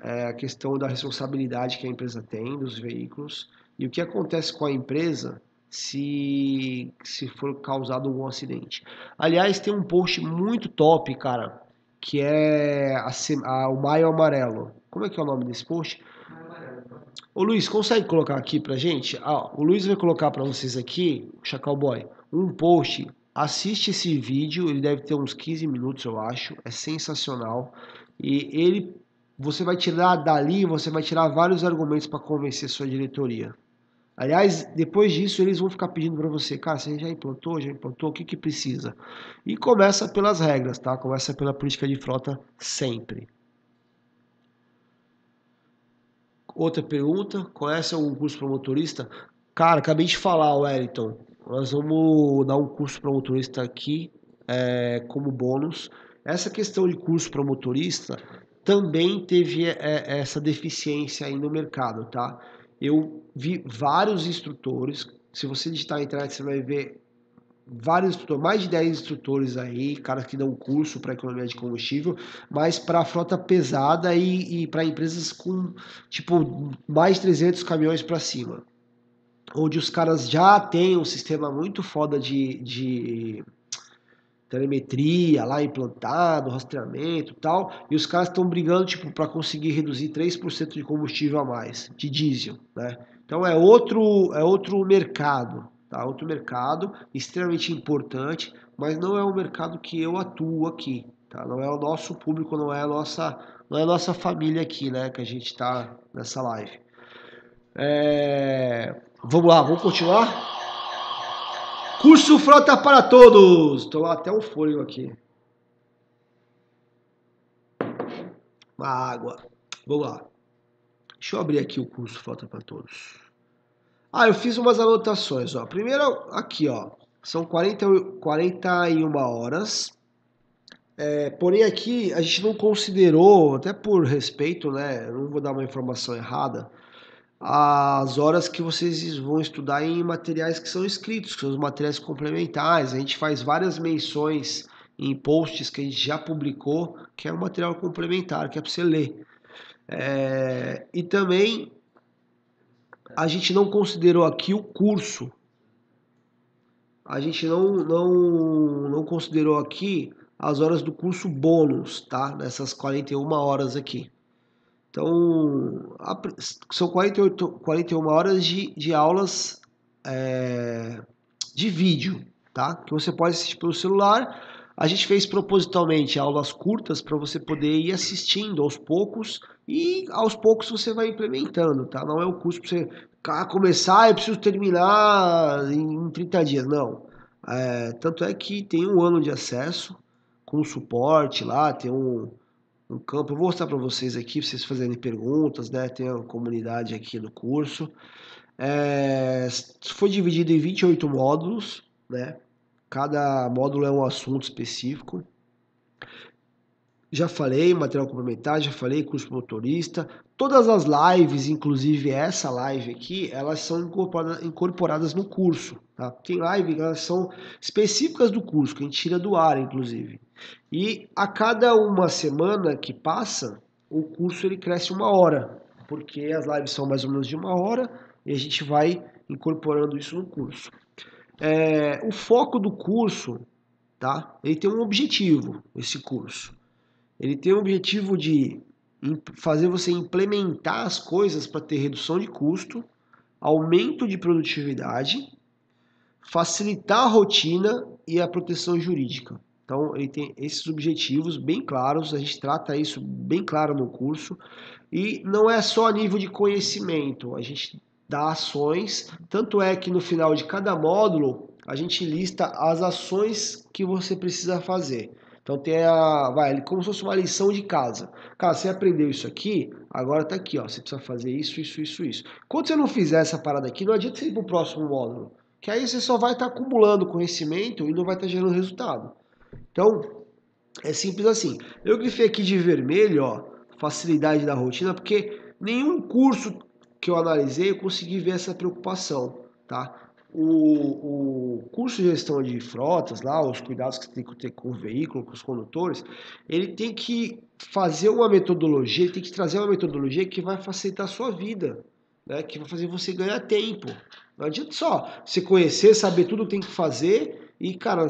é, a questão da responsabilidade que a empresa tem dos veículos e o que acontece com a empresa se, se for causado algum acidente. Aliás, tem um post muito top, cara, que é a, a, o Maio Amarelo. Como é que é o nome desse post? Ô Luiz, consegue colocar aqui pra gente? Ah, o Luiz vai colocar para vocês aqui, Chacal Boy, um post. Assiste esse vídeo, ele deve ter uns 15 minutos, eu acho. É sensacional. E ele você vai tirar dali, você vai tirar vários argumentos para convencer sua diretoria. Aliás, depois disso, eles vão ficar pedindo para você, cara, você já implantou, já implantou, o que, que precisa? E começa pelas regras, tá? Começa pela política de frota sempre. Outra pergunta, conhece algum curso para motorista? Cara, acabei de falar, Wellington. Nós vamos dar um curso para motorista aqui é, como bônus. Essa questão de curso para motorista também teve é, é, essa deficiência aí no mercado, tá? Eu vi vários instrutores, se você digitar na internet você vai ver vários instrutores, mais de 10 instrutores aí, caras que dão curso para economia de combustível, mas para frota pesada e, e para empresas com tipo mais de 300 caminhões para cima. Onde os caras já têm um sistema muito foda de, de telemetria lá implantado, rastreamento tal, e os caras estão brigando tipo para conseguir reduzir 3% de combustível a mais, de diesel, né? Então é outro é outro mercado, tá? Outro mercado extremamente importante, mas não é o mercado que eu atuo aqui, tá? Não é o nosso público, não é a nossa não é a nossa família aqui, né, que a gente está nessa live. É... Vamos lá, vamos continuar? Curso Frota para Todos. Estou até o fôlego aqui. Uma água. Vamos lá. Deixa eu abrir aqui o curso Frota para Todos. Ah, eu fiz umas anotações. Ó. Primeiro, aqui, ó. São 40, 41 horas. É, porém, aqui a gente não considerou, até por respeito, né? não vou dar uma informação errada as horas que vocês vão estudar em materiais que são escritos, que são os materiais complementares. A gente faz várias menções em posts que a gente já publicou, que é um material complementar, que é para você ler. É, e também a gente não considerou aqui o curso. A gente não, não, não considerou aqui as horas do curso bônus, tá? Nessas 41 horas aqui. Então, são 48, 41 horas de, de aulas é, de vídeo, tá? Que você pode assistir pelo celular. A gente fez propositalmente aulas curtas para você poder ir assistindo aos poucos e aos poucos você vai implementando, tá? Não é o curso para você começar e preciso terminar em 30 dias, não. É, tanto é que tem um ano de acesso com suporte lá, tem um, um campo. Eu vou mostrar para vocês aqui, para vocês fazerem perguntas, né? Tem a comunidade aqui do curso. É, foi dividido em 28 módulos, né? Cada módulo é um assunto específico. Já falei, material complementar, já falei, curso motorista. Todas as lives, inclusive essa live aqui, elas são incorporadas, no curso. Tá? Tem live que elas são específicas do curso, que a gente tira do ar, inclusive. E a cada uma semana que passa, o curso ele cresce uma hora, porque as lives são mais ou menos de uma hora e a gente vai incorporando isso no curso. É, o foco do curso, tá? Ele tem um objetivo, esse curso. Ele tem o objetivo de fazer você implementar as coisas para ter redução de custo, aumento de produtividade, facilitar a rotina e a proteção jurídica. Então, ele tem esses objetivos bem claros, a gente trata isso bem claro no curso, e não é só a nível de conhecimento, a gente dá ações, tanto é que no final de cada módulo a gente lista as ações que você precisa fazer. Então tem a, vai, como se fosse uma lição de casa. Cara, você aprendeu isso aqui, agora tá aqui, ó, você precisa fazer isso, isso, isso, isso. Quando você não fizer essa parada aqui, não adianta você ir pro próximo módulo, que aí você só vai estar tá acumulando conhecimento e não vai estar tá gerando resultado. Então, é simples assim. Eu grifei aqui de vermelho, ó, facilidade da rotina, porque nenhum curso que eu analisei eu consegui ver essa preocupação, tá? O, o curso de gestão de frotas, lá, os cuidados que você tem que ter com o veículo, com os condutores, ele tem que fazer uma metodologia, ele tem que trazer uma metodologia que vai facilitar a sua vida, né? que vai fazer você ganhar tempo. Não adianta só você conhecer, saber tudo que tem que fazer e, cara,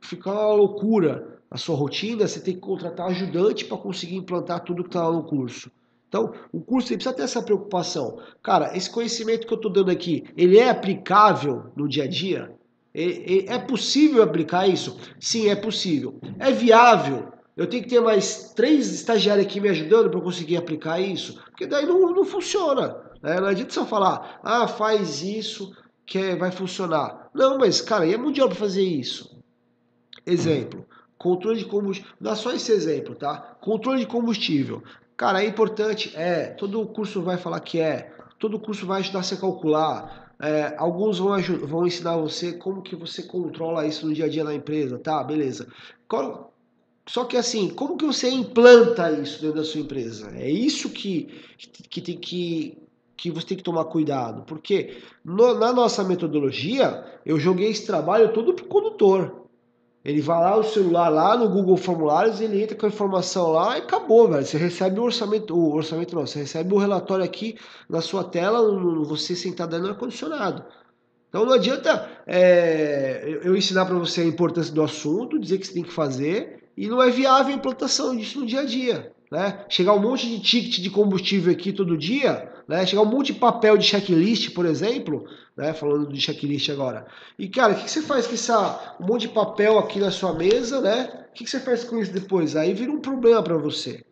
ficar uma loucura a sua rotina, você tem que contratar ajudante para conseguir implantar tudo que está lá no curso. Então, o curso precisa ter essa preocupação. Cara, esse conhecimento que eu estou dando aqui, ele é aplicável no dia a dia? É, possível aplicar isso? Sim, é possível. É viável? Eu tenho que ter mais três estagiários aqui me ajudando para conseguir aplicar isso? Porque daí não, não funciona. Né? Não adianta só falar, ah, faz isso que é, vai funcionar. Não, mas, cara, e é mundial para fazer isso? Exemplo, controle de combustível. Dá só esse exemplo, tá? Controle de combustível. Cara, é importante, é, todo curso vai falar que é, todo curso vai ajudar você a calcular, é, alguns vão, vão ensinar você como que você controla isso no dia a dia na empresa, tá, beleza. Qual, só que assim, como que você implanta isso dentro da sua empresa? É isso que, que tem que, que você tem que tomar cuidado, porque no, na nossa metodologia, eu joguei esse trabalho todo pro condutor. Ele vai lá no celular, lá no Google Formulários, ele entra com a informação lá e acabou, velho. Você recebe o orçamento, o orçamento não, você recebe o relatório aqui na sua tela, você sentado no ar-condicionado. Então não adianta é, eu ensinar para você a importância do assunto, dizer que você tem que fazer, e não é viável a implantação disso no dia a dia. Né? Chegar um monte de ticket de combustível aqui todo dia, né? Chegar um monte de papel de checklist, por exemplo, né? Falando de checklist agora. E, cara, o que, que você faz com essa um monte de papel aqui na sua mesa, né? O que, que você faz com isso depois? Aí vira um problema para você.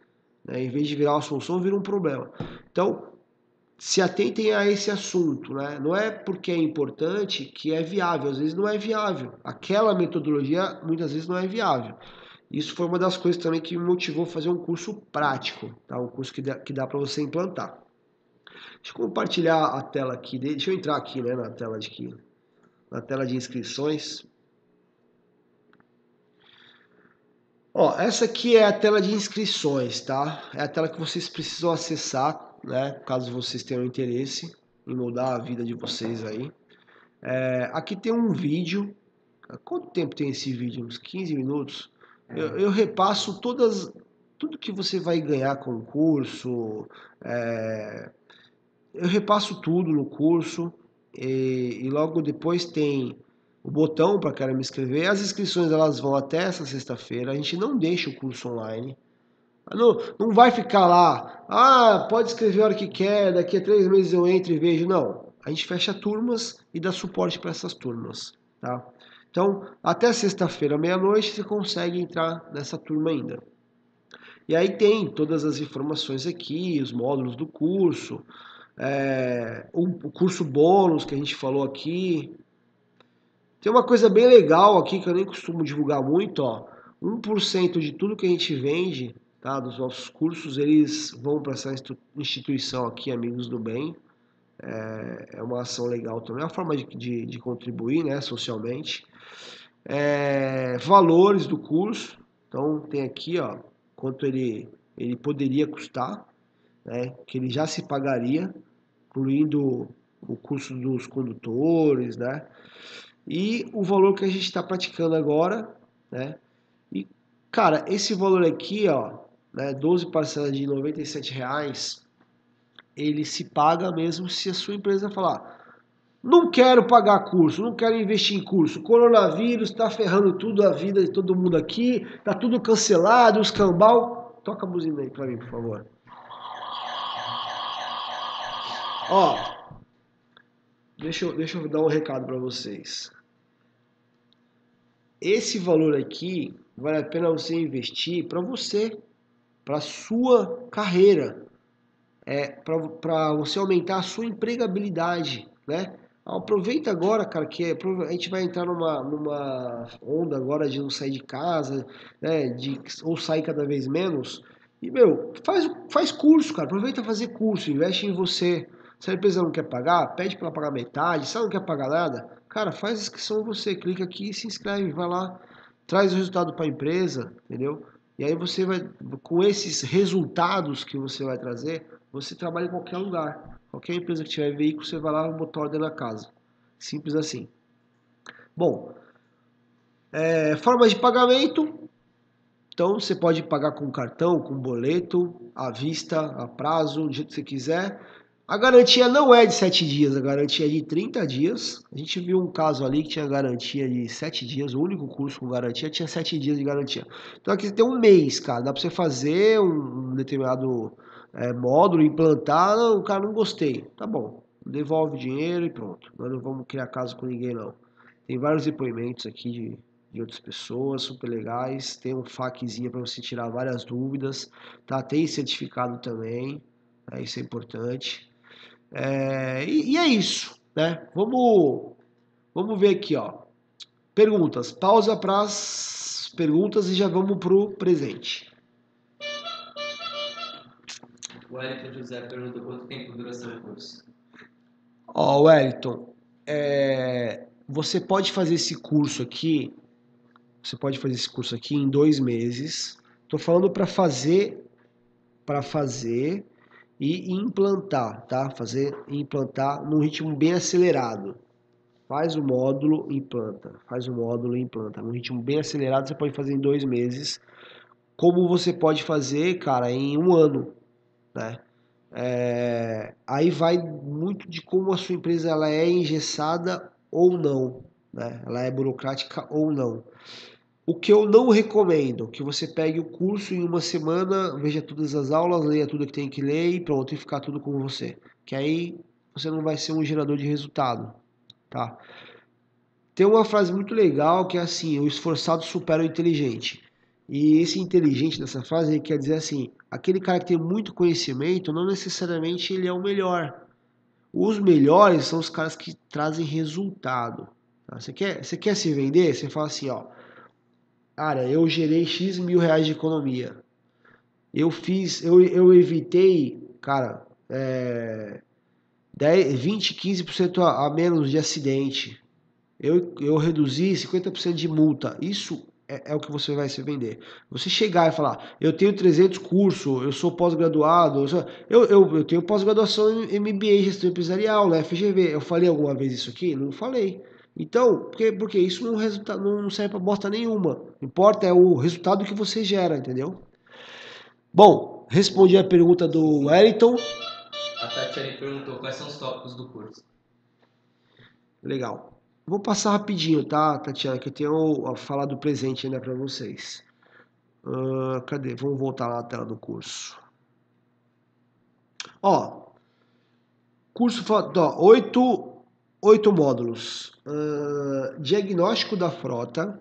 Né? Em vez de virar uma solução, vira um problema. Então, se atentem a esse assunto, né? Não é porque é importante que é viável, às vezes não é viável. Aquela metodologia muitas vezes não é viável. Isso foi uma das coisas também que me motivou a fazer um curso prático, tá? um curso que dá, que dá para você implantar. Deixa eu compartilhar a tela aqui, deixa eu entrar aqui né, na tela de na tela de inscrições. Ó, essa aqui é a tela de inscrições, tá? É a tela que vocês precisam acessar, né? Caso vocês tenham interesse em mudar a vida de vocês aí. É, aqui tem um vídeo. Quanto tempo tem esse vídeo? Uns 15 minutos. Eu, eu repasso todas, tudo que você vai ganhar com o curso. É, eu repasso tudo no curso. E, e logo depois tem o botão para quem me inscrever. As inscrições elas vão até essa sexta-feira. A gente não deixa o curso online. Não, não vai ficar lá, ah, pode escrever a hora que quer, daqui a três meses eu entro e vejo. Não, a gente fecha turmas e dá suporte para essas turmas, tá? Então, até sexta-feira, meia-noite, você consegue entrar nessa turma ainda. E aí tem todas as informações aqui, os módulos do curso, é, o curso bônus que a gente falou aqui, tem uma coisa bem legal aqui que eu nem costumo divulgar muito, ó. 1% de tudo que a gente vende, tá, dos nossos cursos, eles vão para essa instituição aqui, Amigos do Bem. É, é uma ação legal também, é uma forma de, de, de contribuir, né, socialmente. É, valores do curso, então tem aqui, ó, quanto ele, ele poderia custar, né, que ele já se pagaria, incluindo o curso dos condutores, né, e o valor que a gente está praticando agora, né? E, cara, esse valor aqui, ó, né, 12 parcelas de 97 reais, ele se paga mesmo se a sua empresa falar não quero pagar curso, não quero investir em curso. Coronavírus está ferrando tudo a vida de todo mundo aqui, tá tudo cancelado, os cambal. Toca a buzina aí para mim, por favor. Ó, deixa eu, deixa eu dar um recado para vocês esse valor aqui vale a pena você investir para você, para sua carreira, é, para você aumentar a sua empregabilidade, né? Aproveita agora, cara, que é, a gente vai entrar numa, numa onda agora de não sair de casa, né? De, ou sair cada vez menos. E, meu, faz, faz curso, cara. Aproveita fazer curso, investe em você. Se a empresa não quer pagar, pede para pagar metade. Se ela não quer pagar nada, Cara, faz inscrição você, clica aqui se inscreve, vai lá, traz o resultado para a empresa, entendeu? E aí você vai, com esses resultados que você vai trazer, você trabalha em qualquer lugar. Qualquer empresa que tiver veículo, você vai lá e botar ordem na casa. Simples assim. Bom, é, forma de pagamento. Então você pode pagar com cartão, com boleto, à vista, a prazo, do jeito que você quiser. A garantia não é de 7 dias, a garantia é de 30 dias. A gente viu um caso ali que tinha garantia de 7 dias, o único curso com garantia tinha 7 dias de garantia. Então aqui tem um mês, cara, dá para você fazer um determinado é, módulo, implantar, não, cara, não gostei. Tá bom, devolve o dinheiro e pronto. Nós não vamos criar caso com ninguém não. Tem vários depoimentos aqui de, de outras pessoas, super legais. Tem um FAQzinho para você tirar várias dúvidas, tá? Tem certificado também, né? isso é importante. É, e, e, é isso, né? Vamos, vamos ver aqui, ó. Perguntas. Pausa para as perguntas e já vamos pro presente. O Wellington José perguntou quanto tempo dura seu curso. Ó, Wellington, é, você pode fazer esse curso aqui. Você pode fazer esse curso aqui em dois meses. Estou falando para fazer, para fazer e implantar, tá? Fazer implantar num ritmo bem acelerado. Faz o módulo, implanta. Faz o módulo, implanta. Num ritmo bem acelerado, você pode fazer em dois meses. Como você pode fazer, cara, em um ano, né? É... aí vai muito de como a sua empresa ela é engessada ou não, né? Ela é burocrática ou não. O que eu não recomendo, que você pegue o curso em uma semana, veja todas as aulas, leia tudo que tem que ler e pronto, e ficar tudo com você. Que aí você não vai ser um gerador de resultado, tá? Tem uma frase muito legal que é assim, o esforçado supera o inteligente. E esse inteligente nessa frase quer dizer assim, aquele cara que tem muito conhecimento, não necessariamente ele é o melhor. Os melhores são os caras que trazem resultado. Tá? Você, quer, você quer se vender? Você fala assim, ó, cara, eu gerei X mil reais de economia. Eu fiz, eu, eu evitei, cara, é, 10, 20, 15% a, a menos de acidente. Eu, eu reduzi 50% de multa. Isso é, é, o que você vai se vender. Você chegar e falar, eu tenho 300 cursos, eu sou pós-graduado, eu, eu, eu tenho pós-graduação em MBA em gestão empresarial, na FGV. Eu falei alguma vez isso aqui? Não falei. Então, porque, porque isso não, resulta, não serve para bosta nenhuma. O importa é o resultado que você gera, entendeu? Bom, respondi a pergunta do Wellington. A Tatiana perguntou quais são os tópicos do curso. Legal. Vou passar rapidinho, tá, Tatiana? Que eu tenho a falar do presente ainda para vocês. Uh, cadê? Vamos voltar lá na tela do curso. Ó, curso ó, oito, oito módulos. Uh, diagnóstico da frota.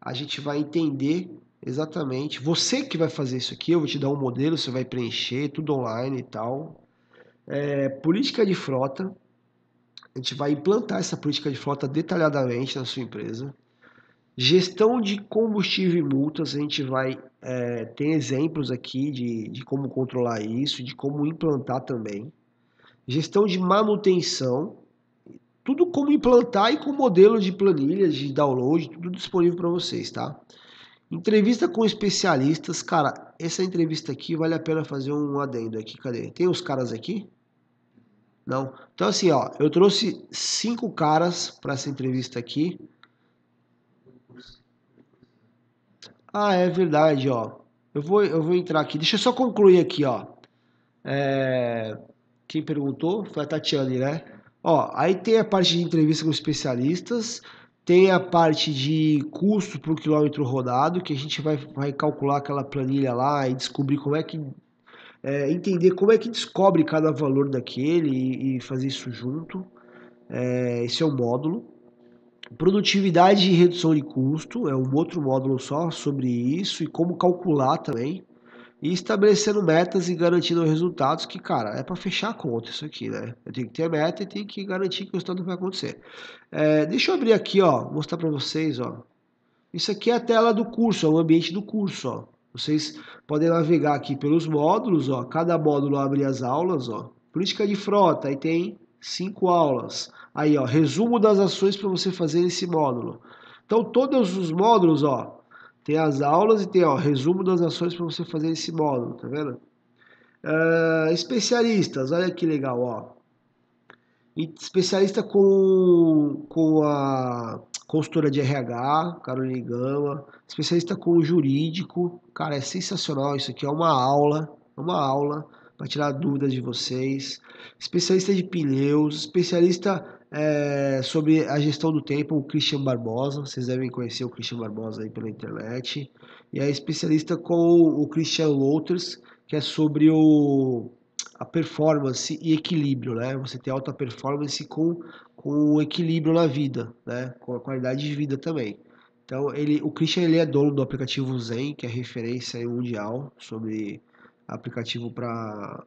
A gente vai entender exatamente. Você que vai fazer isso aqui, eu vou te dar um modelo, você vai preencher, tudo online e tal. É, política de frota a gente vai implantar essa política de frota detalhadamente na sua empresa. Gestão de combustível e multas, a gente vai é, ter exemplos aqui de, de como controlar isso, de como implantar também. Gestão de manutenção, tudo como implantar e com modelo de planilhas, de download, tudo disponível para vocês, tá? Entrevista com especialistas, cara, essa entrevista aqui vale a pena fazer um adendo aqui, cadê? Tem os caras aqui? Não. Então, assim, ó, eu trouxe cinco caras para essa entrevista aqui. Ah, é verdade, ó. Eu vou, eu vou entrar aqui. Deixa eu só concluir aqui, ó. É... Quem perguntou foi a Tatiane, né? Ó, aí tem a parte de entrevista com especialistas, tem a parte de custo por quilômetro rodado, que a gente vai, vai calcular aquela planilha lá e descobrir como é que é, entender como é que descobre cada valor daquele e, e fazer isso junto. É, esse é um módulo. Produtividade e redução de custo é um outro módulo só sobre isso e como calcular também. E estabelecendo metas e garantindo resultados que, cara, é para fechar a conta isso aqui, né? Eu tenho que ter meta e tenho que garantir que o resultado vai acontecer. É, deixa eu abrir aqui, ó, mostrar para vocês, ó. Isso aqui é a tela do curso, é o ambiente do curso, ó. Vocês podem navegar aqui pelos módulos, ó. Cada módulo abre as aulas, ó. Política de frota, aí tem cinco aulas. Aí, ó, resumo das ações para você fazer nesse módulo. Então, todos os módulos, ó, tem as aulas e tem, ó, resumo das ações para você fazer nesse módulo, tá vendo? Uh, especialistas, olha que legal, ó. Especialista com, com a consultora de RH, Caroline Gama, especialista com jurídico, cara, é sensacional isso aqui, é uma aula, é uma aula para tirar dúvidas de vocês, especialista de pneus, especialista é, sobre a gestão do tempo, o Christian Barbosa, vocês devem conhecer o Christian Barbosa aí pela internet, e é especialista com o Christian Louters, que é sobre o a performance e equilíbrio, né? Você ter alta performance com, com equilíbrio na vida, né? Com a qualidade de vida também. Então, ele, o Christian ele é dono do aplicativo Zen, que é referência mundial sobre aplicativo para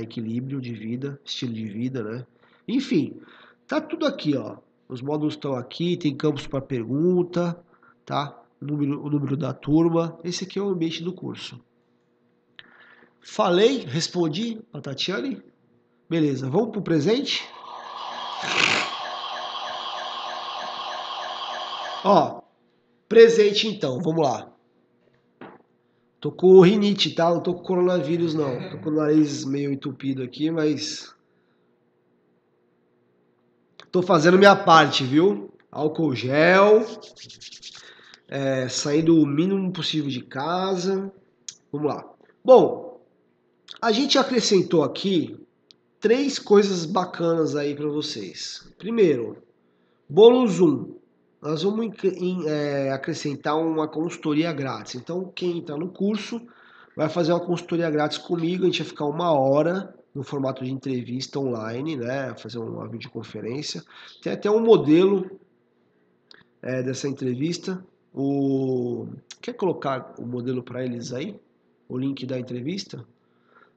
equilíbrio de vida, estilo de vida, né? Enfim, tá tudo aqui, ó. Os módulos estão aqui, tem campos para pergunta, tá? O número, o número da turma. Esse aqui é o ambiente do curso. Falei, respondi a Tatiane. Beleza, vamos pro presente? Ó, presente então, vamos lá. Tô com rinite, tá? Não tô com coronavírus, não. Tô com o nariz meio entupido aqui, mas. Tô fazendo minha parte, viu? Álcool gel. É, saindo o mínimo possível de casa. Vamos lá. Bom, a gente acrescentou aqui três coisas bacanas aí para vocês. Primeiro, bônus 1. Nós vamos é, acrescentar uma consultoria grátis. Então, quem está no curso vai fazer uma consultoria grátis comigo. A gente vai ficar uma hora no formato de entrevista online, né? Fazer uma videoconferência. Tem até um modelo é, dessa entrevista. O... Quer colocar o modelo para eles aí? O link da entrevista?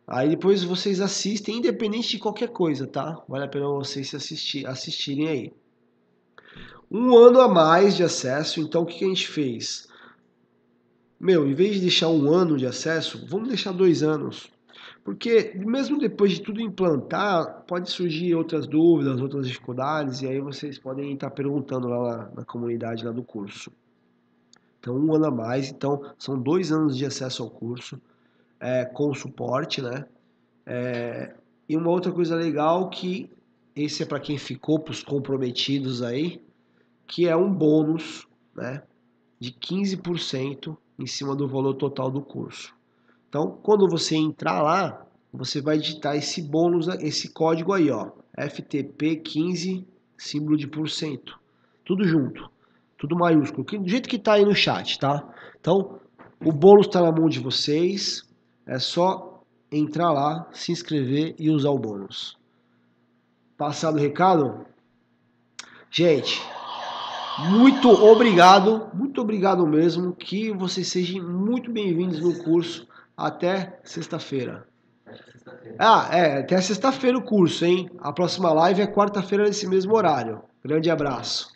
Aí depois vocês assistem, independente de qualquer coisa, tá? Vale a pena vocês assistir, assistirem aí. Um ano a mais de acesso, então o que, a gente fez? Meu, em vez de deixar um ano de acesso, vamos deixar dois anos. Porque mesmo depois de tudo implantar, pode surgir outras dúvidas, outras dificuldades, e aí vocês podem estar perguntando lá na comunidade lá do curso. Então, um ano a mais. Então, são dois anos de acesso ao curso é, com suporte, né? É, e uma outra coisa legal que esse é para quem ficou, para os comprometidos aí, que é um bônus, né? De 15% em cima do valor total do curso. Então, quando você entrar lá, você vai digitar esse bônus, esse código aí, ó, FTP15, símbolo de porcento, tudo junto, tudo maiúsculo, do jeito que está aí no chat, tá? Então, o bônus está na mão de vocês, é só entrar lá, se inscrever e usar o bônus. Passado o recado? Gente, muito obrigado, muito obrigado mesmo, que vocês sejam muito bem-vindos no curso até sexta-feira. Ah, é, até sexta-feira o curso, hein? A próxima live é quarta-feira nesse mesmo horário. Grande abraço.